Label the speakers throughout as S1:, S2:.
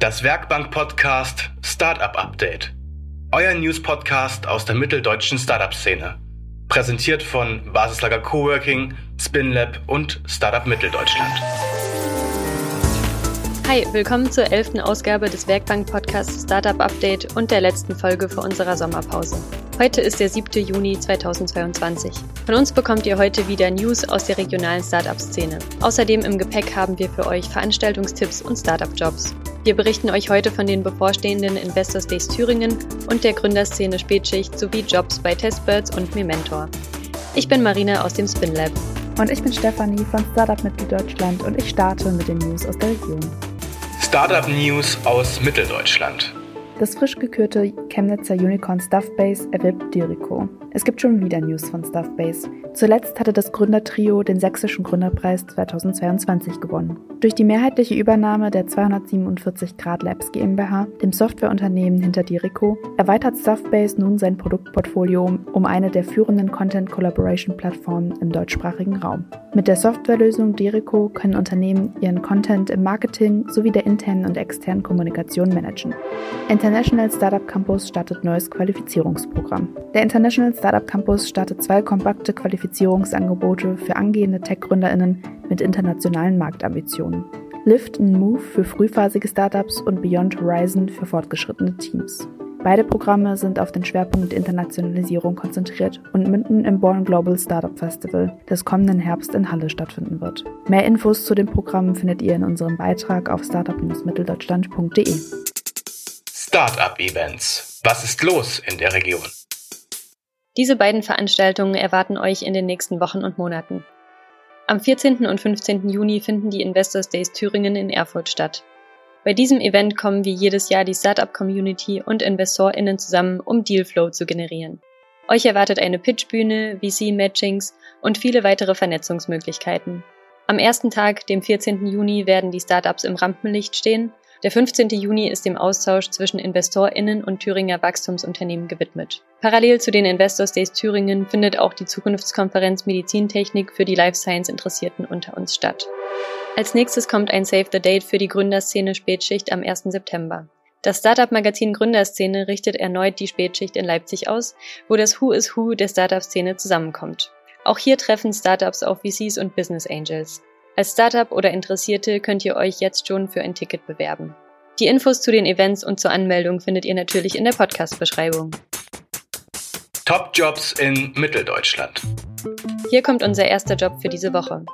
S1: Das Werkbank-Podcast Startup Update. Euer News-Podcast aus der mitteldeutschen Startup-Szene. Präsentiert von Basislager Coworking, SpinLab und Startup Mitteldeutschland.
S2: Hi, willkommen zur elften Ausgabe des Werkbank-Podcasts Startup Update und der letzten Folge vor unserer Sommerpause. Heute ist der 7. Juni 2022. Von uns bekommt ihr heute wieder News aus der regionalen Startup-Szene. Außerdem im Gepäck haben wir für euch Veranstaltungstipps und Startup-Jobs. Wir berichten euch heute von den bevorstehenden Investors Days Thüringen und der Gründerszene Spätschicht sowie Jobs bei Testbirds und Mementor. Ich bin Marina aus dem Spin Lab.
S3: Und ich bin Stefanie von Startup Mitteldeutschland und ich starte mit den News aus der Region.
S1: Startup News aus Mitteldeutschland.
S3: Das frisch gekürte Chemnitzer Unicorn Stuffbase erwirbt Dirico. Es gibt schon wieder News von Stuffbase. Zuletzt hatte das Gründertrio den Sächsischen Gründerpreis 2022 gewonnen. Durch die mehrheitliche Übernahme der 247 Grad Labs GmbH, dem Softwareunternehmen hinter Dirico, erweitert Stuffbase nun sein Produktportfolio um eine der führenden Content Collaboration Plattformen im deutschsprachigen Raum. Mit der Softwarelösung Dirico können Unternehmen ihren Content im Marketing sowie der internen und externen Kommunikation managen. International Startup Campus startet neues Qualifizierungsprogramm. Der International Startup Campus startet zwei kompakte Qualifizierungsangebote für angehende Tech-GründerInnen mit internationalen Marktambitionen. Lift and Move für frühphasige Startups und Beyond Horizon für fortgeschrittene Teams. Beide Programme sind auf den Schwerpunkt Internationalisierung konzentriert und münden im Born Global Startup Festival, das kommenden Herbst in Halle stattfinden wird. Mehr Infos zu den Programmen findet ihr in unserem Beitrag auf startup-mitteldeutschland.de.
S1: Startup Events. Was ist los in der Region?
S2: Diese beiden Veranstaltungen erwarten euch in den nächsten Wochen und Monaten. Am 14. und 15. Juni finden die Investors Days Thüringen in Erfurt statt. Bei diesem Event kommen wie jedes Jahr die Startup-Community und InvestorInnen zusammen, um Dealflow zu generieren. Euch erwartet eine Pitchbühne, VC-Matchings und viele weitere Vernetzungsmöglichkeiten. Am ersten Tag, dem 14. Juni, werden die Startups im Rampenlicht stehen der 15. Juni ist dem Austausch zwischen InvestorInnen und Thüringer Wachstumsunternehmen gewidmet. Parallel zu den Investors Days Thüringen findet auch die Zukunftskonferenz Medizintechnik für die Life Science Interessierten unter uns statt. Als nächstes kommt ein Save the Date für die Gründerszene Spätschicht am 1. September. Das Startup-Magazin Gründerszene richtet erneut die Spätschicht in Leipzig aus, wo das Who is Who der Startup-Szene zusammenkommt. Auch hier treffen Startups auf VCs und Business Angels. Als Startup oder Interessierte könnt ihr euch jetzt schon für ein Ticket bewerben. Die Infos zu den Events und zur Anmeldung findet ihr natürlich in der Podcast-Beschreibung.
S1: Top-Jobs in Mitteldeutschland.
S2: Hier kommt unser erster Job für diese Woche.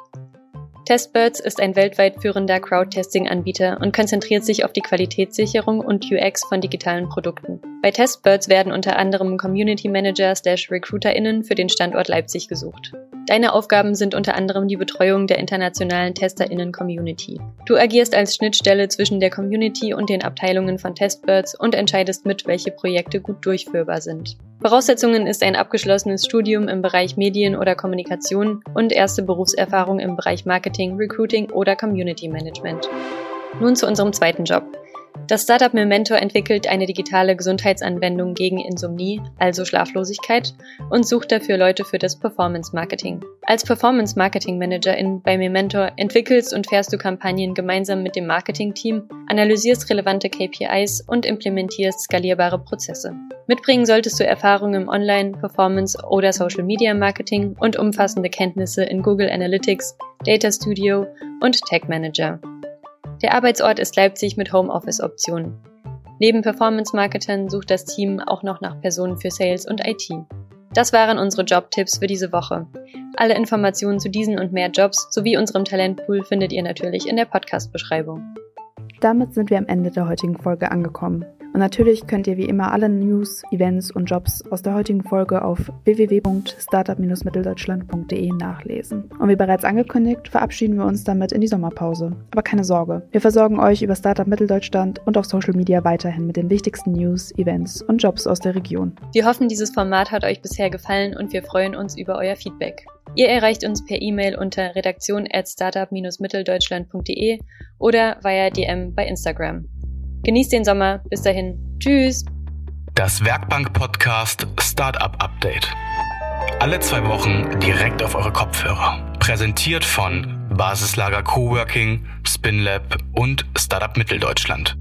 S2: Testbirds ist ein weltweit führender Crowdtesting-Anbieter und konzentriert sich auf die Qualitätssicherung und UX von digitalen Produkten. Bei Testbirds werden unter anderem Community Manager slash RecruiterInnen für den Standort Leipzig gesucht. Deine Aufgaben sind unter anderem die Betreuung der internationalen TesterInnen-Community. Du agierst als Schnittstelle zwischen der Community und den Abteilungen von Testbirds und entscheidest mit, welche Projekte gut durchführbar sind. Voraussetzungen ist ein abgeschlossenes Studium im Bereich Medien oder Kommunikation und erste Berufserfahrung im Bereich Marketing, Recruiting oder Community Management. Nun zu unserem zweiten Job. Das Startup Memento entwickelt eine digitale Gesundheitsanwendung gegen Insomnie, also Schlaflosigkeit, und sucht dafür Leute für das Performance Marketing. Als Performance Marketing Managerin bei Memento entwickelst und fährst du Kampagnen gemeinsam mit dem Marketing-Team, analysierst relevante KPIs und implementierst skalierbare Prozesse. Mitbringen solltest du Erfahrungen im Online-, Performance- oder Social-Media-Marketing und umfassende Kenntnisse in Google Analytics, Data Studio und Tech Manager. Der Arbeitsort ist Leipzig mit Homeoffice-Optionen. Neben Performance-Marketern sucht das Team auch noch nach Personen für Sales und IT. Das waren unsere Jobtipps für diese Woche. Alle Informationen zu diesen und mehr Jobs sowie unserem Talentpool findet ihr natürlich in der Podcast-Beschreibung.
S3: Damit sind wir am Ende der heutigen Folge angekommen. Und natürlich könnt ihr wie immer alle News, Events und Jobs aus der heutigen Folge auf www.startup-mitteldeutschland.de nachlesen. Und wie bereits angekündigt, verabschieden wir uns damit in die Sommerpause. Aber keine Sorge, wir versorgen euch über Startup Mitteldeutschland und auf Social Media weiterhin mit den wichtigsten News, Events und Jobs aus der Region.
S2: Wir hoffen, dieses Format hat euch bisher gefallen und wir freuen uns über euer Feedback. Ihr erreicht uns per E-Mail unter redaktion at startup-mitteldeutschland.de oder via DM bei Instagram. Genießt den Sommer. Bis dahin. Tschüss.
S1: Das Werkbank-Podcast Startup Update. Alle zwei Wochen direkt auf eure Kopfhörer. Präsentiert von Basislager Coworking, SpinLab und Startup Mitteldeutschland.